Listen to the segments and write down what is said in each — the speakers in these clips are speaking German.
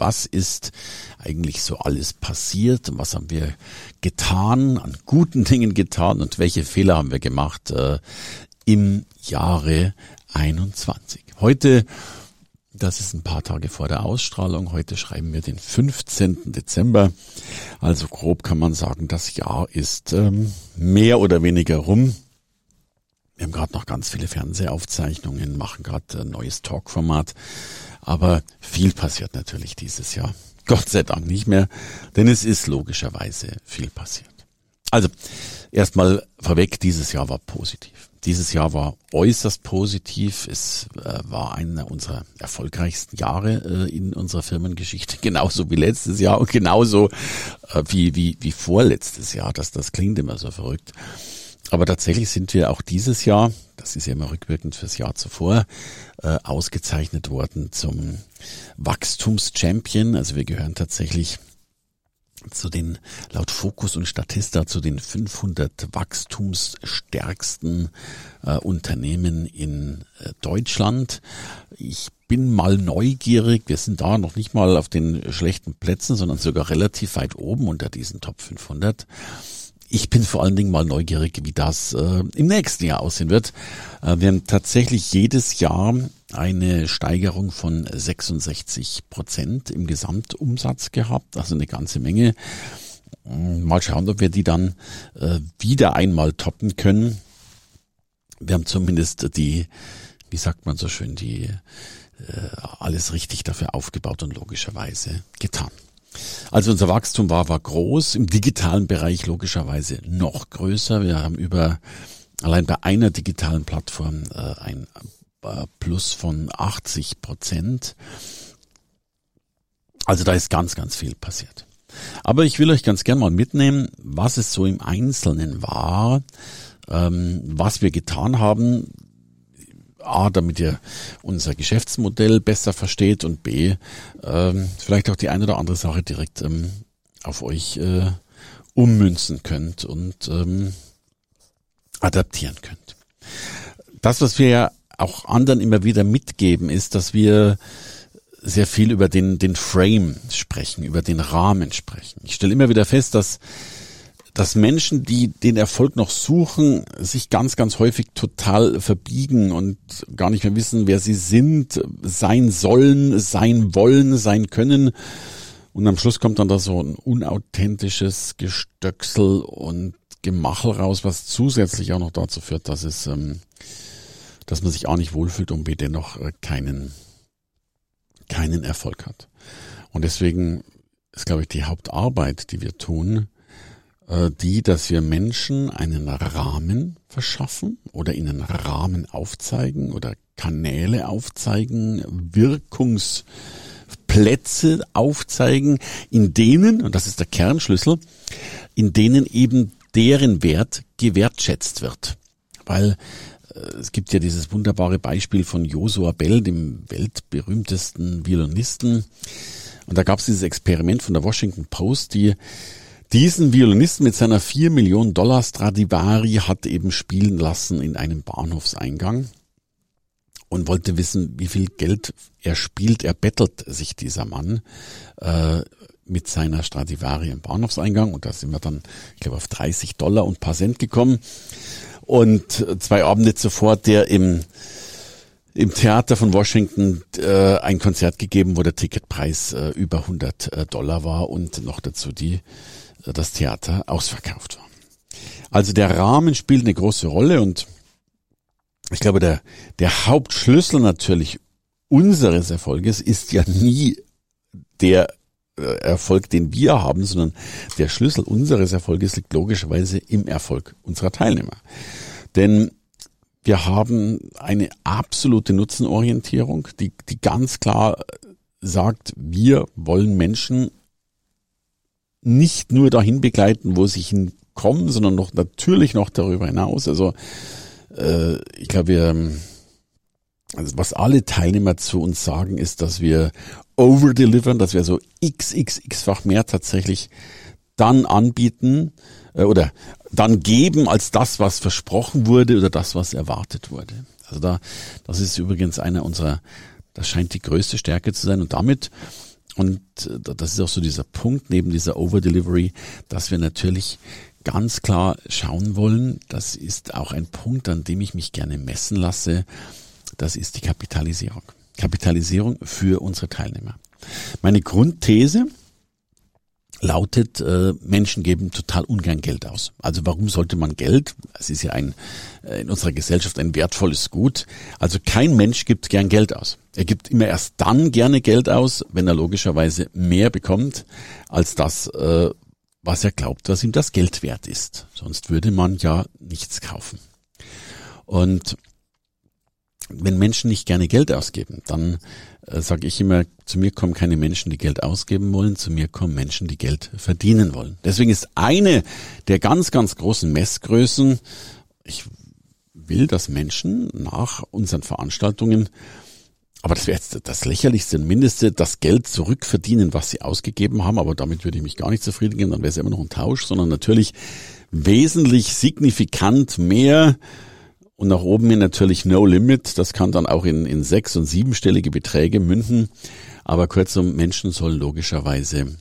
Was ist eigentlich so alles passiert? Was haben wir getan, an guten Dingen getan und welche Fehler haben wir gemacht äh, im Jahre 21? Heute, das ist ein paar Tage vor der Ausstrahlung, heute schreiben wir den 15. Dezember. Also grob kann man sagen, das Jahr ist ähm, mehr oder weniger rum. Wir haben gerade noch ganz viele Fernsehaufzeichnungen, machen gerade ein neues Talkformat. Aber viel passiert natürlich dieses Jahr. Gott sei Dank nicht mehr, denn es ist logischerweise viel passiert. Also, erstmal vorweg, dieses Jahr war positiv. Dieses Jahr war äußerst positiv. Es äh, war einer unserer erfolgreichsten Jahre äh, in unserer Firmengeschichte, genauso wie letztes Jahr und genauso äh, wie, wie, wie vorletztes Jahr. Das, das klingt immer so verrückt. Aber tatsächlich sind wir auch dieses Jahr, das ist ja immer rückwirkend fürs Jahr zuvor, äh, ausgezeichnet worden zum Wachstumschampion. Also wir gehören tatsächlich zu den, laut Fokus und Statista, zu den 500 wachstumsstärksten äh, Unternehmen in äh, Deutschland. Ich bin mal neugierig. Wir sind da noch nicht mal auf den schlechten Plätzen, sondern sogar relativ weit oben unter diesen Top 500. Ich bin vor allen Dingen mal neugierig, wie das äh, im nächsten Jahr aussehen wird. Äh, wir haben tatsächlich jedes Jahr eine Steigerung von 66 Prozent im Gesamtumsatz gehabt, also eine ganze Menge. Mal schauen, ob wir die dann äh, wieder einmal toppen können. Wir haben zumindest die, wie sagt man so schön, die äh, alles richtig dafür aufgebaut und logischerweise getan. Also unser Wachstum war, war groß, im digitalen Bereich logischerweise noch größer. Wir haben über allein bei einer digitalen Plattform äh, ein äh, Plus von 80 Prozent. Also da ist ganz, ganz viel passiert. Aber ich will euch ganz gern mal mitnehmen, was es so im Einzelnen war, ähm, was wir getan haben, A, damit ihr unser Geschäftsmodell besser versteht und B, ähm, vielleicht auch die eine oder andere Sache direkt ähm, auf euch äh, ummünzen könnt und ähm, adaptieren könnt. Das, was wir ja auch anderen immer wieder mitgeben, ist, dass wir sehr viel über den, den Frame sprechen, über den Rahmen sprechen. Ich stelle immer wieder fest, dass dass Menschen, die den Erfolg noch suchen, sich ganz, ganz häufig total verbiegen und gar nicht mehr wissen, wer sie sind, sein sollen, sein wollen, sein können. Und am Schluss kommt dann da so ein unauthentisches Gestöcksel und Gemachel raus, was zusätzlich auch noch dazu führt, dass es, ähm, dass man sich auch nicht wohlfühlt und dennoch keinen, keinen Erfolg hat. Und deswegen ist, glaube ich, die Hauptarbeit, die wir tun, die, dass wir Menschen einen Rahmen verschaffen oder ihnen Rahmen aufzeigen oder Kanäle aufzeigen, Wirkungsplätze aufzeigen, in denen, und das ist der Kernschlüssel, in denen eben deren Wert gewertschätzt wird. Weil äh, es gibt ja dieses wunderbare Beispiel von Josua Bell, dem weltberühmtesten Violinisten. Und da gab es dieses Experiment von der Washington Post, die diesen Violinisten mit seiner 4 Millionen Dollar Stradivari hat eben spielen lassen in einem Bahnhofseingang und wollte wissen, wie viel Geld er spielt. Er bettelt sich dieser Mann äh, mit seiner Stradivari im Bahnhofseingang und da sind wir dann, ich glaube, auf 30 Dollar und paar Cent gekommen. Und zwei Abende zuvor der im im Theater von Washington äh, ein Konzert gegeben, wo der Ticketpreis äh, über 100 äh, Dollar war und noch dazu die das Theater ausverkauft war. Also der Rahmen spielt eine große Rolle und ich glaube, der, der Hauptschlüssel natürlich unseres Erfolges ist ja nie der äh, Erfolg, den wir haben, sondern der Schlüssel unseres Erfolges liegt logischerweise im Erfolg unserer Teilnehmer. Denn wir haben eine absolute Nutzenorientierung, die, die ganz klar sagt, wir wollen Menschen nicht nur dahin begleiten, wo sie hinkommen, sondern noch natürlich noch darüber hinaus. Also äh, ich glaube, wir, also was alle Teilnehmer zu uns sagen, ist, dass wir overdelivern, dass wir so xxx-fach mehr tatsächlich dann anbieten äh, oder dann geben als das, was versprochen wurde oder das, was erwartet wurde. Also da, das ist übrigens einer unserer, das scheint die größte Stärke zu sein und damit und äh, das ist auch so dieser Punkt neben dieser Overdelivery, dass wir natürlich ganz klar schauen wollen, das ist auch ein Punkt, an dem ich mich gerne messen lasse, das ist die Kapitalisierung. Kapitalisierung für unsere Teilnehmer. Meine Grundthese lautet, äh, Menschen geben total ungern Geld aus. Also warum sollte man Geld? Es ist ja ein äh, in unserer Gesellschaft ein wertvolles Gut. Also kein Mensch gibt gern Geld aus. Er gibt immer erst dann gerne Geld aus, wenn er logischerweise mehr bekommt als das, äh, was er glaubt, was ihm das Geld wert ist. Sonst würde man ja nichts kaufen. Und wenn Menschen nicht gerne Geld ausgeben, dann äh, sage ich immer, zu mir kommen keine Menschen, die Geld ausgeben wollen, zu mir kommen Menschen, die Geld verdienen wollen. Deswegen ist eine der ganz, ganz großen Messgrößen, ich will, dass Menschen nach unseren Veranstaltungen, aber das wäre jetzt das lächerlichste und mindeste, das Geld zurückverdienen, was sie ausgegeben haben, aber damit würde ich mich gar nicht zufrieden dann wäre es immer noch ein Tausch, sondern natürlich wesentlich signifikant mehr und nach oben hin natürlich No Limit. Das kann dann auch in, in sechs- und siebenstellige Beträge münden. Aber kurzum, Menschen sollen logischerweise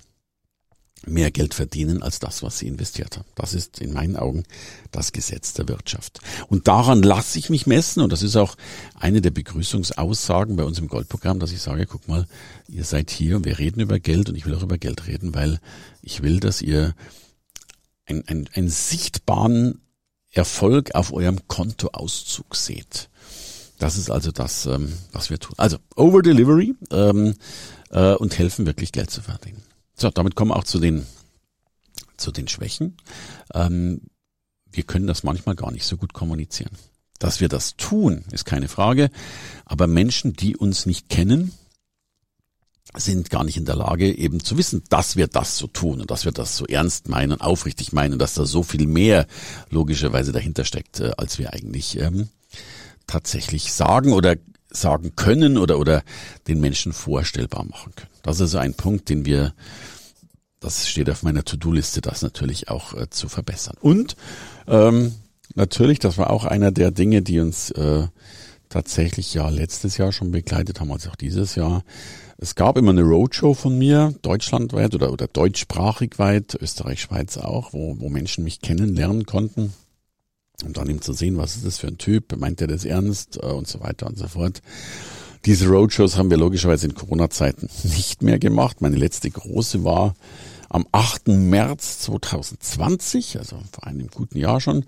mehr Geld verdienen als das, was sie investiert haben. Das ist in meinen Augen das Gesetz der Wirtschaft. Und daran lasse ich mich messen. Und das ist auch eine der Begrüßungsaussagen bei uns im Goldprogramm, dass ich sage, guck mal, ihr seid hier und wir reden über Geld und ich will auch über Geld reden, weil ich will, dass ihr einen, einen, einen sichtbaren Erfolg auf eurem Kontoauszug seht. Das ist also das, ähm, was wir tun. Also Over Delivery ähm, äh, und helfen wirklich Geld zu verdienen. So, damit kommen wir auch zu den zu den Schwächen. Ähm, wir können das manchmal gar nicht so gut kommunizieren. Dass wir das tun, ist keine Frage. Aber Menschen, die uns nicht kennen, sind gar nicht in der Lage, eben zu wissen, dass wir das so tun und dass wir das so ernst meinen, aufrichtig meinen, dass da so viel mehr logischerweise dahinter steckt, äh, als wir eigentlich ähm, tatsächlich sagen oder sagen können oder, oder den Menschen vorstellbar machen können. Das ist also ein Punkt, den wir, das steht auf meiner To-Do-Liste, das natürlich auch äh, zu verbessern. Und ähm, natürlich, das war auch einer der Dinge, die uns äh, tatsächlich ja letztes Jahr schon begleitet haben, also auch dieses Jahr. Es gab immer eine Roadshow von mir, deutschlandweit oder, oder deutschsprachig weit, Österreich, Schweiz auch, wo, wo Menschen mich kennenlernen konnten. Um dann eben zu sehen, was ist das für ein Typ, meint er das ernst äh, und so weiter und so fort. Diese Roadshows haben wir logischerweise in Corona-Zeiten nicht mehr gemacht. Meine letzte große war am 8. März 2020, also vor einem guten Jahr schon,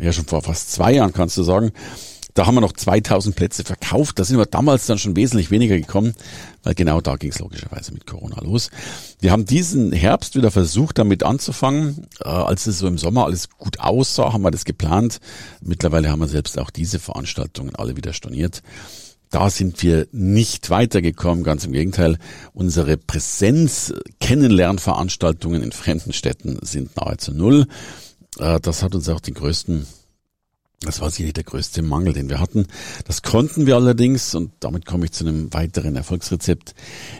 ja schon vor fast zwei Jahren kannst du sagen, da haben wir noch 2000 Plätze verkauft. Da sind wir damals dann schon wesentlich weniger gekommen, weil genau da ging es logischerweise mit Corona los. Wir haben diesen Herbst wieder versucht, damit anzufangen. Äh, als es so im Sommer alles gut aussah, haben wir das geplant. Mittlerweile haben wir selbst auch diese Veranstaltungen alle wieder storniert. Da sind wir nicht weitergekommen, ganz im Gegenteil. Unsere Präsenz-Kennenlernveranstaltungen in fremden Städten sind nahezu null. Äh, das hat uns auch den größten das war sicherlich der größte Mangel, den wir hatten. Das konnten wir allerdings, und damit komme ich zu einem weiteren Erfolgsrezept,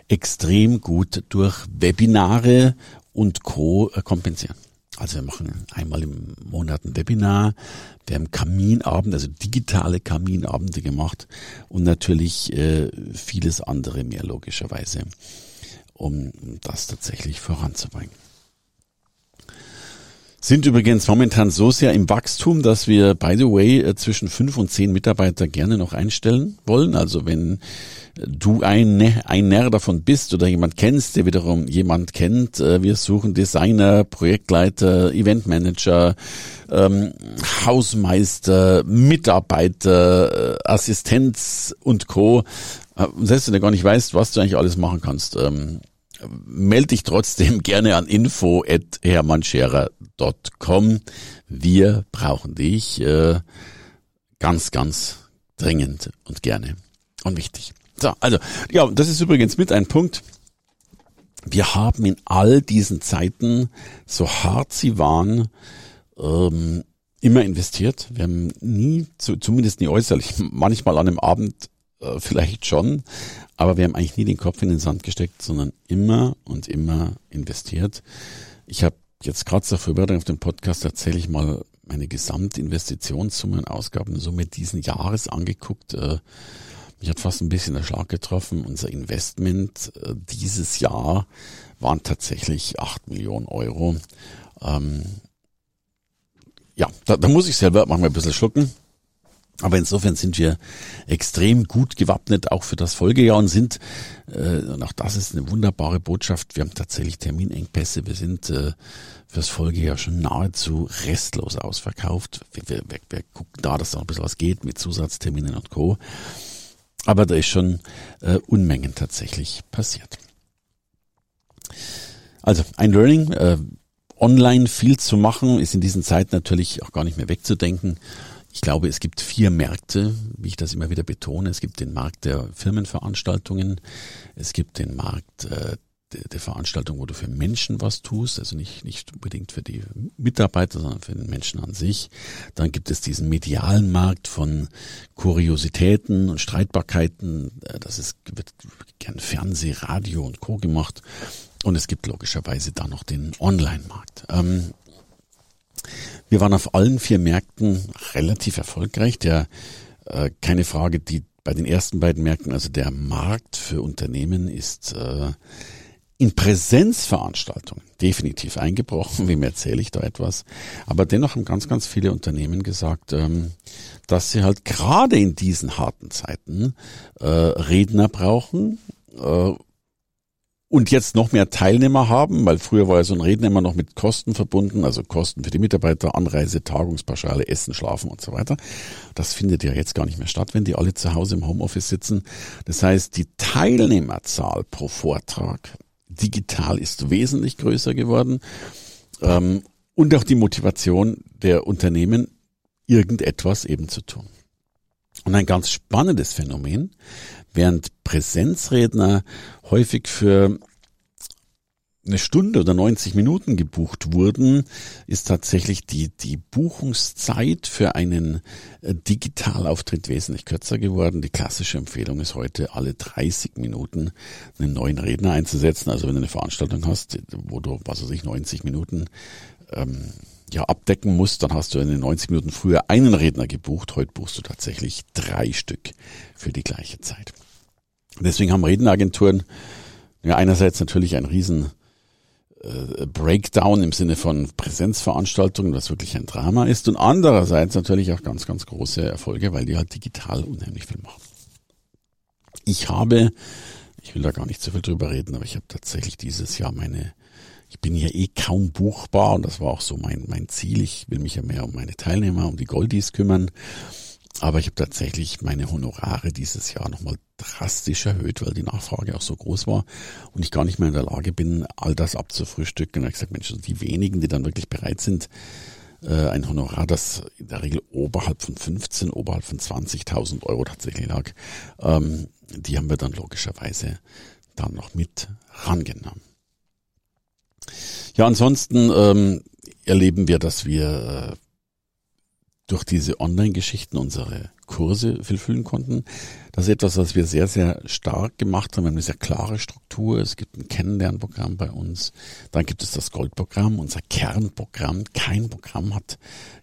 extrem gut durch Webinare und Co. Äh, kompensieren. Also wir machen einmal im Monat ein Webinar, wir haben Kaminabend, also digitale Kaminabende gemacht und natürlich äh, vieles andere mehr logischerweise, um das tatsächlich voranzubringen sind übrigens momentan so sehr im Wachstum, dass wir, by the way, äh, zwischen fünf und zehn Mitarbeiter gerne noch einstellen wollen. Also wenn du ein, ein Nerr davon bist oder jemand kennst, der wiederum jemand kennt, äh, wir suchen Designer, Projektleiter, Eventmanager, ähm, Hausmeister, Mitarbeiter, äh, Assistenz und Co. Selbst wenn du gar nicht weißt, was du eigentlich alles machen kannst, ähm, melde dich trotzdem gerne an info@hermannscherer.com. Wir brauchen dich äh, ganz, ganz dringend und gerne und wichtig. So, also ja, das ist übrigens mit ein Punkt. Wir haben in all diesen Zeiten, so hart sie waren, ähm, immer investiert. Wir haben nie, zumindest nie äußerlich, manchmal an einem Abend äh, vielleicht schon, aber wir haben eigentlich nie den Kopf in den Sand gesteckt, sondern immer und immer investiert. Ich habe jetzt gerade zur Vorbereitung auf den Podcast tatsächlich mal meine Gesamtinvestitionssumme und Ausgabensumme diesen Jahres angeguckt. Äh, mich hat fast ein bisschen der Schlag getroffen. Unser Investment äh, dieses Jahr waren tatsächlich acht Millionen Euro. Ähm, ja, da, da muss ich selber manchmal ein bisschen schlucken. Aber insofern sind wir extrem gut gewappnet, auch für das Folgejahr und sind, äh, und auch das ist eine wunderbare Botschaft, wir haben tatsächlich Terminengpässe, wir sind äh, fürs Folgejahr schon nahezu restlos ausverkauft. Wir, wir, wir, wir gucken da, dass da noch ein bisschen was geht mit Zusatzterminen und Co. Aber da ist schon äh, Unmengen tatsächlich passiert. Also ein Learning, äh, online viel zu machen, ist in diesen Zeiten natürlich auch gar nicht mehr wegzudenken. Ich glaube, es gibt vier Märkte, wie ich das immer wieder betone. Es gibt den Markt der Firmenveranstaltungen, es gibt den Markt äh, der, Veranstaltung, wo du für Menschen was tust, also nicht, nicht unbedingt für die Mitarbeiter, sondern für den Menschen an sich. Dann gibt es diesen medialen Markt von Kuriositäten und Streitbarkeiten. Äh, das ist, wird gern Fernseh, Radio und Co. gemacht. Und es gibt logischerweise da noch den Online-Markt. Ähm, wir waren auf allen vier Märkten relativ erfolgreich. Der, äh, keine Frage, die bei den ersten beiden Märkten, also der Markt für Unternehmen ist äh, in Präsenzveranstaltungen definitiv eingebrochen. Wem erzähle ich da etwas? Aber dennoch haben ganz, ganz viele Unternehmen gesagt, ähm, dass sie halt gerade in diesen harten Zeiten äh, Redner brauchen, äh, und jetzt noch mehr Teilnehmer haben, weil früher war ja so ein Redner immer noch mit Kosten verbunden, also Kosten für die Mitarbeiter, Anreise, Tagungspauschale, Essen, Schlafen und so weiter. Das findet ja jetzt gar nicht mehr statt, wenn die alle zu Hause im Homeoffice sitzen. Das heißt, die Teilnehmerzahl pro Vortrag digital ist wesentlich größer geworden ähm, und auch die Motivation der Unternehmen, irgendetwas eben zu tun. Und ein ganz spannendes Phänomen, während Präsenzredner häufig für eine Stunde oder 90 Minuten gebucht wurden, ist tatsächlich die, die Buchungszeit für einen äh, Digitalauftritt wesentlich kürzer geworden. Die klassische Empfehlung ist heute, alle 30 Minuten einen neuen Redner einzusetzen. Also wenn du eine Veranstaltung hast, wo du, was weiß ich, 90 Minuten ähm, ja, abdecken musst, dann hast du in den 90 Minuten früher einen Redner gebucht. Heute buchst du tatsächlich drei Stück für die gleiche Zeit. Deswegen haben Redneragenturen ja einerseits natürlich ein riesen äh, Breakdown im Sinne von Präsenzveranstaltungen, was wirklich ein Drama ist, und andererseits natürlich auch ganz, ganz große Erfolge, weil die halt digital unheimlich viel machen. Ich habe, ich will da gar nicht so viel drüber reden, aber ich habe tatsächlich dieses Jahr meine ich bin ja eh kaum buchbar und das war auch so mein, mein Ziel. Ich will mich ja mehr um meine Teilnehmer, um die Goldies kümmern. Aber ich habe tatsächlich meine Honorare dieses Jahr nochmal drastisch erhöht, weil die Nachfrage auch so groß war und ich gar nicht mehr in der Lage bin, all das abzufrühstücken. Und ich gesagt, Mensch, also die wenigen, die dann wirklich bereit sind, äh, ein Honorar, das in der Regel oberhalb von 15, oberhalb von 20.000 Euro tatsächlich lag, ähm, die haben wir dann logischerweise dann noch mit rangenommen. Ja, ansonsten ähm, erleben wir, dass wir äh, durch diese Online-Geschichten unsere Kurse füllen konnten. Das ist etwas, was wir sehr, sehr stark gemacht haben. Wir haben eine sehr klare Struktur. Es gibt ein Kennenlernprogramm bei uns. Dann gibt es das Goldprogramm, unser Kernprogramm. Kein Programm hat,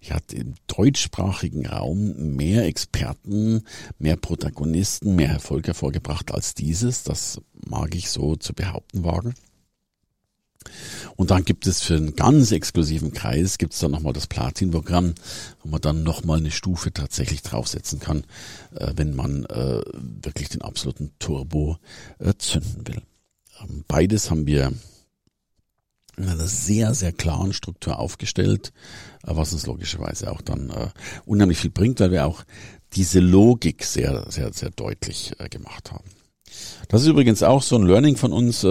hat im deutschsprachigen Raum mehr Experten, mehr Protagonisten, mehr Erfolg hervorgebracht als dieses. Das mag ich so zu behaupten wagen. Und dann gibt es für einen ganz exklusiven Kreis, gibt es dann nochmal das Platin-Programm, wo man dann nochmal eine Stufe tatsächlich draufsetzen kann, äh, wenn man äh, wirklich den absoluten Turbo äh, zünden will. Ähm, beides haben wir in einer sehr, sehr klaren Struktur aufgestellt, äh, was uns logischerweise auch dann äh, unheimlich viel bringt, weil wir auch diese Logik sehr, sehr, sehr deutlich äh, gemacht haben. Das ist übrigens auch so ein Learning von uns.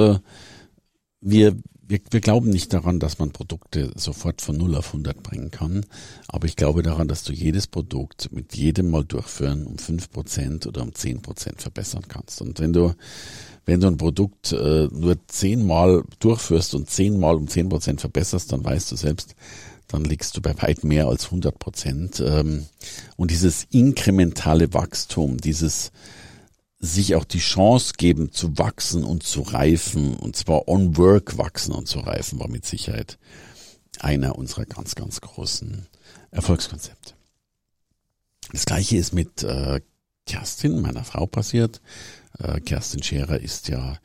Wir, wir, wir glauben nicht daran, dass man Produkte sofort von 0 auf 100 bringen kann, aber ich glaube daran, dass du jedes Produkt mit jedem Mal durchführen um 5% oder um 10% verbessern kannst. Und wenn du wenn du ein Produkt äh, nur zehnmal durchführst und zehnmal um 10% verbesserst, dann weißt du selbst, dann liegst du bei weit mehr als 100 Prozent. Ähm, und dieses inkrementale Wachstum, dieses sich auch die Chance geben zu wachsen und zu reifen, und zwar on work wachsen und zu reifen, war mit Sicherheit einer unserer ganz, ganz großen Erfolgskonzepte. Das gleiche ist mit äh, Kerstin, meiner Frau, passiert. Äh, Kerstin Scherer ist ja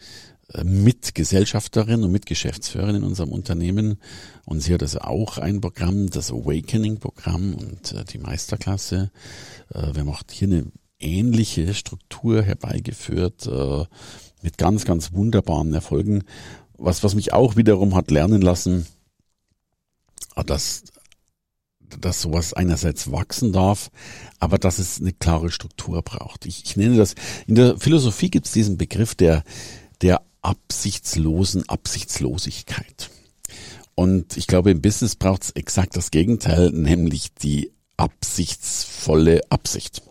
äh, Mitgesellschafterin und Mitgeschäftsführerin in unserem Unternehmen und sie hat also auch ein Programm, das Awakening-Programm und äh, die Meisterklasse. Äh, wir macht hier eine ähnliche Struktur herbeigeführt äh, mit ganz, ganz wunderbaren Erfolgen. Was, was mich auch wiederum hat lernen lassen, Ah, dass, dass sowas einerseits wachsen darf, aber dass es eine klare Struktur braucht. Ich, ich nenne das, in der Philosophie gibt es diesen Begriff der, der absichtslosen Absichtslosigkeit. Und ich glaube, im Business braucht es exakt das Gegenteil, nämlich die absichtsvolle Absicht.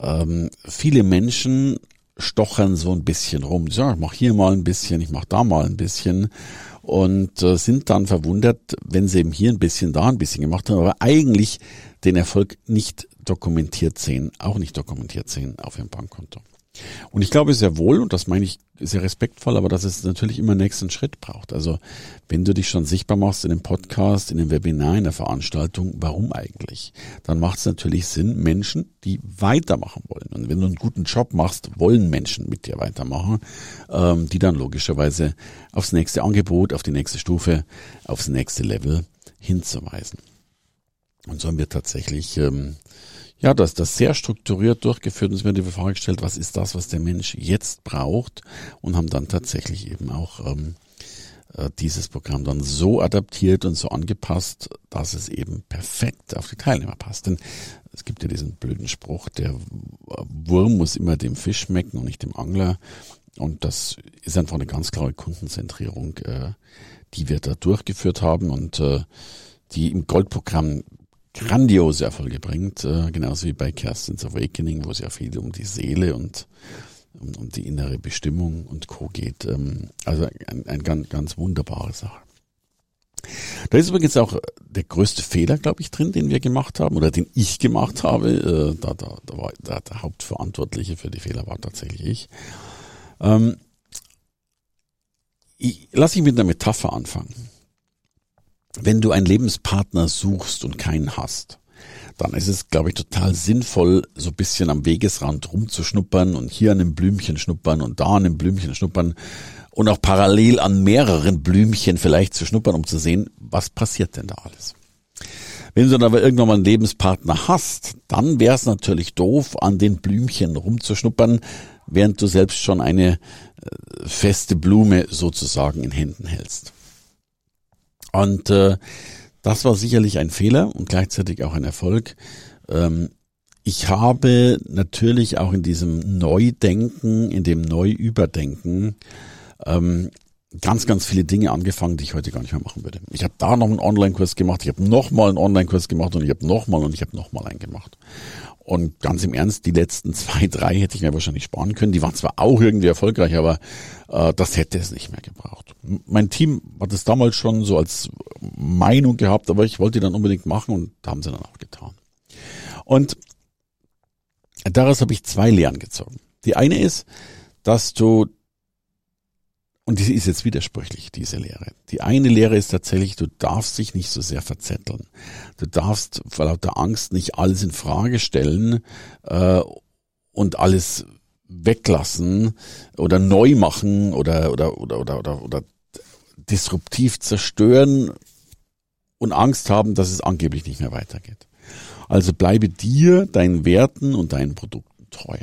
Ähm, viele Menschen stochern so ein bisschen rum. Sagen, ich mache hier mal ein bisschen, ich mache da mal ein bisschen und äh, sind dann verwundert, wenn sie eben hier ein bisschen, da ein bisschen gemacht haben, aber eigentlich den Erfolg nicht dokumentiert sehen, auch nicht dokumentiert sehen auf ihrem Bankkonto. Und ich glaube sehr wohl, und das meine ich sehr respektvoll, aber dass es natürlich immer nächsten Schritt braucht. Also wenn du dich schon sichtbar machst in einem Podcast, in einem Webinar, in der Veranstaltung, warum eigentlich? Dann macht es natürlich Sinn, Menschen, die weitermachen wollen. Und wenn du einen guten Job machst, wollen Menschen mit dir weitermachen, ähm, die dann logischerweise aufs nächste Angebot, auf die nächste Stufe, aufs nächste Level hinzuweisen. Und so haben wir tatsächlich ähm, ja, das, das sehr strukturiert durchgeführt und es wird die Frage gestellt, was ist das, was der Mensch jetzt braucht und haben dann tatsächlich eben auch ähm, äh, dieses Programm dann so adaptiert und so angepasst, dass es eben perfekt auf die Teilnehmer passt. Denn es gibt ja diesen blöden Spruch, der Wurm muss immer dem Fisch schmecken und nicht dem Angler. Und das ist einfach eine ganz klare Kundenzentrierung, äh, die wir da durchgeführt haben und äh, die im Goldprogramm grandiose Erfolge bringt, äh, genauso wie bei Kerstin's Awakening, wo es ja viel um die Seele und um, um die innere Bestimmung und Co. geht. Ähm, also ein, ein ganz, ganz wunderbare Sache. Da ist übrigens auch der größte Fehler, glaube ich, drin, den wir gemacht haben oder den ich gemacht habe. Äh, da, da, da war da, der Hauptverantwortliche für die Fehler war tatsächlich ich. Ähm, ich lass mich mit einer Metapher anfangen wenn du einen Lebenspartner suchst und keinen hast, dann ist es, glaube ich, total sinnvoll, so ein bisschen am Wegesrand rumzuschnuppern und hier an einem Blümchen schnuppern und da an einem Blümchen schnuppern und auch parallel an mehreren Blümchen vielleicht zu schnuppern, um zu sehen, was passiert denn da alles. Wenn du dann aber irgendwann mal einen Lebenspartner hast, dann wäre es natürlich doof, an den Blümchen rumzuschnuppern, während du selbst schon eine äh, feste Blume sozusagen in Händen hältst. Und äh, das war sicherlich ein Fehler und gleichzeitig auch ein Erfolg. Ähm, ich habe natürlich auch in diesem Neudenken, in dem Neuüberdenken, ähm, ganz, ganz viele Dinge angefangen, die ich heute gar nicht mehr machen würde. Ich habe da noch einen Online-Kurs gemacht, ich habe noch mal einen Online-Kurs gemacht und ich habe noch mal und ich habe noch mal einen gemacht. Und ganz im Ernst, die letzten zwei, drei hätte ich mir wahrscheinlich sparen können. Die waren zwar auch irgendwie erfolgreich, aber äh, das hätte es nicht mehr gebraucht. Mein Team hat es damals schon so als Meinung gehabt, aber ich wollte dann unbedingt machen und haben sie dann auch getan. Und daraus habe ich zwei Lehren gezogen. Die eine ist, dass du und die ist jetzt widersprüchlich, diese Lehre. Die eine Lehre ist tatsächlich, du darfst dich nicht so sehr verzetteln. Du darfst vor lauter Angst nicht alles in Frage stellen äh, und alles weglassen oder neu machen oder oder oder oder oder, oder disruptiv zerstören und Angst haben, dass es angeblich nicht mehr weitergeht. Also bleibe dir, deinen Werten und deinen Produkten treu.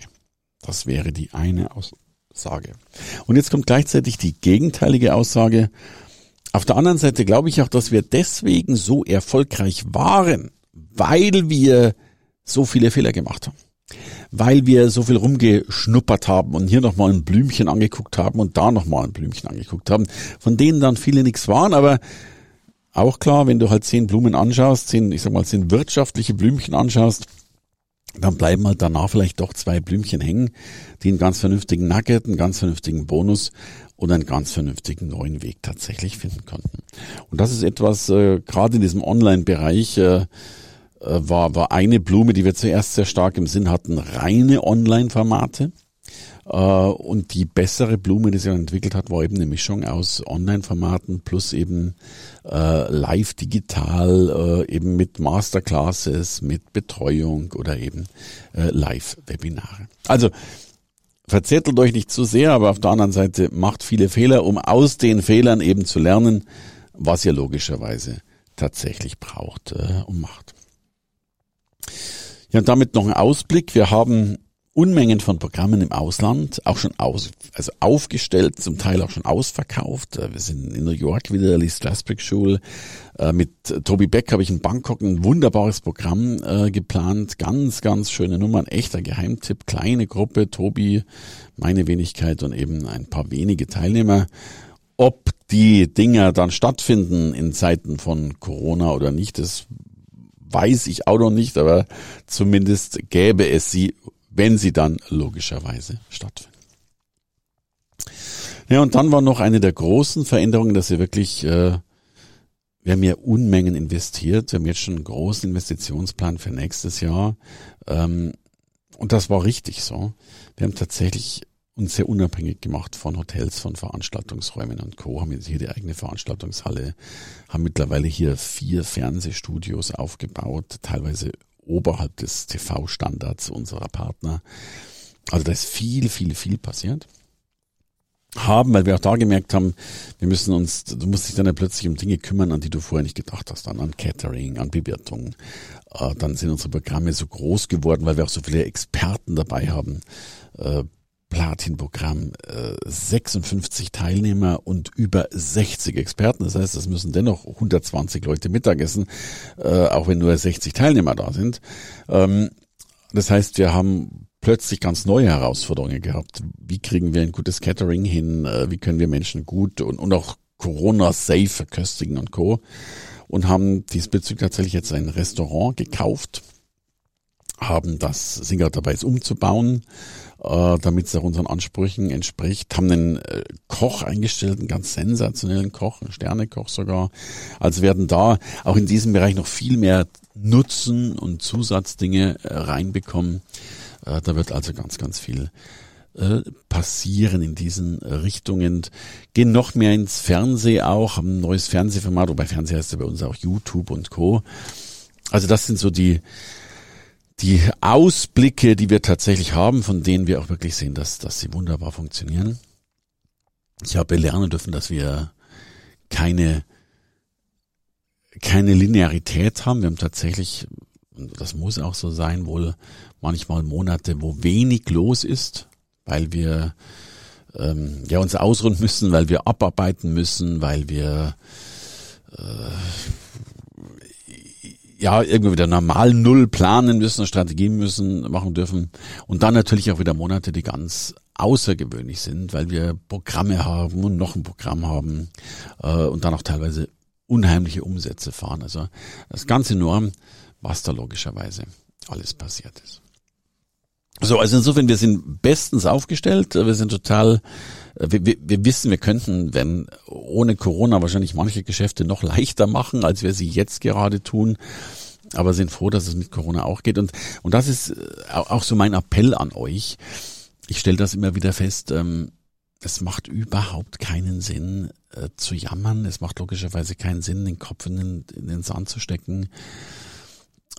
Das wäre die eine Aus Aussage. Und jetzt kommt gleichzeitig die gegenteilige Aussage. Auf der anderen Seite glaube ich auch, dass wir deswegen so erfolgreich waren, weil wir so viele Fehler gemacht haben. Weil wir so viel rumgeschnuppert haben und hier nochmal ein Blümchen angeguckt haben und da nochmal ein Blümchen angeguckt haben, von denen dann viele nichts waren, aber auch klar, wenn du halt zehn Blumen anschaust, zehn, ich sag mal, zehn wirtschaftliche Blümchen anschaust, dann bleiben halt danach vielleicht doch zwei Blümchen hängen, die einen ganz vernünftigen Nugget, einen ganz vernünftigen Bonus und einen ganz vernünftigen neuen Weg tatsächlich finden konnten. Und das ist etwas, äh, gerade in diesem Online-Bereich, äh, äh, war, war eine Blume, die wir zuerst sehr stark im Sinn hatten, reine Online-Formate. Äh, und die bessere Blume, die sich entwickelt hat, war eben eine Mischung aus Online-Formaten plus eben äh, live digital, äh, eben mit Masterclasses, mit Betreuung oder eben äh, Live-Webinare. Also verzettelt euch nicht zu sehr, aber auf der anderen Seite macht viele Fehler, um aus den Fehlern eben zu lernen, was ihr logischerweise tatsächlich braucht äh, und macht. Ja, und damit noch ein Ausblick. Wir haben Unmengen von Programmen im Ausland, auch schon aus, also aufgestellt, zum Teil auch schon ausverkauft. Äh, wir sind in New York wieder, Lee Strasberg Schule. Äh, mit Tobi Beck habe ich in Bangkok ein wunderbares Programm äh, geplant. Ganz, ganz schöne Nummer, ein echter Geheimtipp. Kleine Gruppe, Tobi, meine Wenigkeit und eben ein paar wenige Teilnehmer. Ob die Dinger dann stattfinden in Zeiten von Corona oder nicht, das weiß ich auch noch nicht, aber zumindest gäbe es sie, wenn sie dann logischerweise stattfinden. Ja, und dann war noch eine der großen Veränderungen, dass wir wirklich, äh, wir haben ja Unmengen investiert, wir haben jetzt schon einen großen Investitionsplan für nächstes Jahr. Ähm, und das war richtig so. Wir haben tatsächlich uns sehr unabhängig gemacht von Hotels, von Veranstaltungsräumen und Co. Haben jetzt hier die eigene Veranstaltungshalle, haben mittlerweile hier vier Fernsehstudios aufgebaut, teilweise oberhalb des TV-Standards unserer Partner. Also da ist viel, viel, viel passiert. Haben, weil wir auch da gemerkt haben, wir müssen uns, du musst dich dann ja plötzlich um Dinge kümmern, an die du vorher nicht gedacht hast, dann an Catering, an Bewirtung. Äh, dann sind unsere Programme so groß geworden, weil wir auch so viele Experten dabei haben. Äh, Platin-Programm, äh, 56 Teilnehmer und über 60 Experten. Das heißt, es müssen dennoch 120 Leute Mittagessen, äh, auch wenn nur 60 Teilnehmer da sind. Ähm, das heißt, wir haben plötzlich ganz neue Herausforderungen gehabt. Wie kriegen wir ein gutes Catering hin? Äh, wie können wir Menschen gut und, und auch Corona-safe verköstigen und Co. Und haben diesbezüglich tatsächlich jetzt ein Restaurant gekauft, haben das, sind gerade dabei, es umzubauen, äh, damit es auch unseren Ansprüchen entspricht. Haben einen äh, Koch eingestellt, einen ganz sensationellen Koch, einen Sternekoch sogar. Also werden da auch in diesem Bereich noch viel mehr Nutzen und Zusatzdinge äh, reinbekommen. Äh, da wird also ganz, ganz viel äh, passieren in diesen Richtungen. Gehen noch mehr ins Fernsehen auch, haben ein neues Fernsehformat, wobei Fernsehen heißt ja bei uns auch YouTube und Co. Also das sind so die, die Ausblicke, die wir tatsächlich haben, von denen wir auch wirklich sehen, dass, dass sie wunderbar funktionieren. Ich habe lernen dürfen, dass wir keine, keine Linearität haben. Wir haben tatsächlich, und das muss auch so sein, wohl manchmal Monate, wo wenig los ist, weil wir ähm, ja uns ausruhen müssen, weil wir abarbeiten müssen, weil wir äh, ja, irgendwie wieder normal null planen müssen, Strategien müssen, machen dürfen. Und dann natürlich auch wieder Monate, die ganz außergewöhnlich sind, weil wir Programme haben und noch ein Programm haben äh, und dann auch teilweise unheimliche Umsätze fahren. Also das ganz enorm, was da logischerweise alles passiert ist. So, also insofern, wir sind bestens aufgestellt. Wir sind total, wir, wir, wir wissen, wir könnten, wenn ohne Corona wahrscheinlich manche Geschäfte noch leichter machen, als wir sie jetzt gerade tun. Aber sind froh, dass es mit Corona auch geht. Und, und das ist äh, auch so mein Appell an euch. Ich stelle das immer wieder fest. Ähm, es macht überhaupt keinen Sinn äh, zu jammern. Es macht logischerweise keinen Sinn, den Kopf in den, in den Sand zu stecken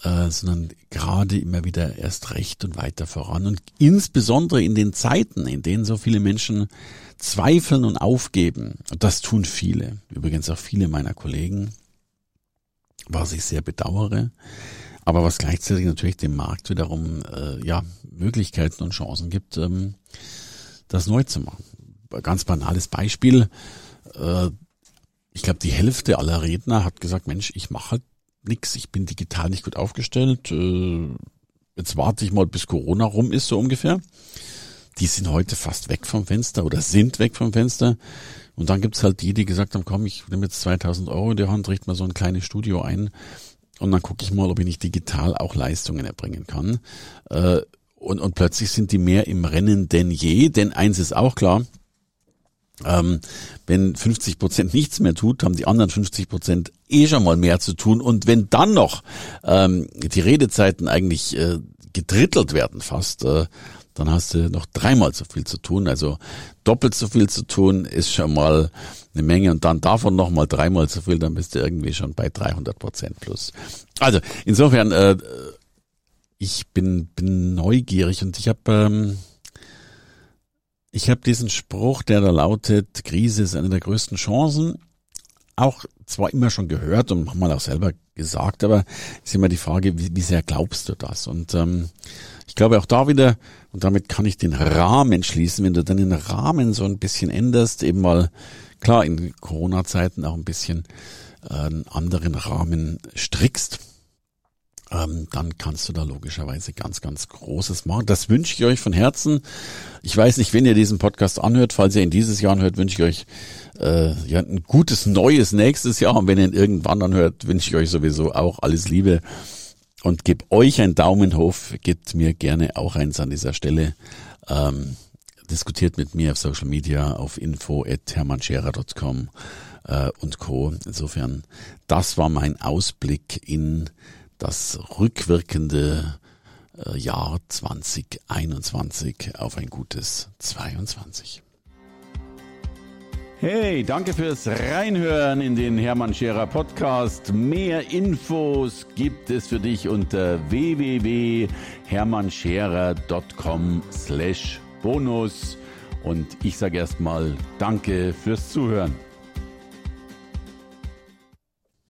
äh, sondern gerade immer wieder erst recht und weiter voran. Und insbesondere in den Zeiten, in denen so viele Menschen zweifeln und aufgeben, und das tun viele, übrigens auch viele meiner Kollegen, was ich sehr bedauere, aber was gleichzeitig natürlich dem Markt wiederum äh, ja Möglichkeiten und Chancen gibt, ähm, das neu zu machen. Ganz banales Beispiel. Äh, ich glaube, die Hälfte aller Redner hat gesagt, Mensch, ich mache halt nix, ich bin digital nicht gut aufgestellt. Äh, jetzt warte ich mal, bis Corona rum ist, so ungefähr. Die sind heute fast weg vom Fenster oder sind weg vom Fenster. Und dann gibt's halt die, die gesagt haben, komm, ich nehme jetzt 2000 Euro in die Hand, richte mal so ein kleines Studio ein und dann gucke ich mal, ob ich nicht digital auch Leistungen erbringen kann. Äh, und, und plötzlich sind die mehr im Rennen denn je, denn eins ist auch klar, ähm, wenn 50 Prozent nichts mehr tut, haben die anderen 50 Prozent eh schon mal mehr zu tun. Und wenn dann noch ähm, die Redezeiten eigentlich äh, gedrittelt werden fast, äh, dann hast du noch dreimal so viel zu tun. Also doppelt so viel zu tun ist schon mal eine Menge und dann davon noch mal dreimal so viel, dann bist du irgendwie schon bei 300 Prozent plus. Also insofern, äh, ich bin, bin neugierig und ich habe ähm, ich habe diesen Spruch, der da lautet, Krise ist eine der größten Chancen, auch zwar immer schon gehört und manchmal auch selber gesagt, aber ist immer die Frage, wie, wie sehr glaubst du das? Und ähm, ich glaube auch da wieder, und damit kann ich den Rahmen schließen, wenn du dann den Rahmen so ein bisschen änderst, eben mal klar in Corona-Zeiten auch ein bisschen äh, einen anderen Rahmen strickst, ähm, dann kannst du da logischerweise ganz, ganz Großes machen. Das wünsche ich euch von Herzen. Ich weiß nicht, wenn ihr diesen Podcast anhört, falls ihr ihn dieses Jahr anhört, wünsche ich euch äh, ja, ein gutes neues nächstes Jahr. Und wenn ihr ihn irgendwann anhört, wünsche ich euch sowieso auch alles Liebe und gebt euch einen Daumen hoch. Gebt mir gerne auch eins an dieser Stelle. Ähm, diskutiert mit mir auf Social Media auf info@hermannscherer.com äh, und Co. Insofern, das war mein Ausblick in das rückwirkende äh, Jahr 2021 auf ein gutes 22. Hey, danke fürs Reinhören in den Hermann Scherer Podcast. Mehr Infos gibt es für dich unter www.hermannscherer.com slash bonus. Und ich sage erstmal Danke fürs Zuhören.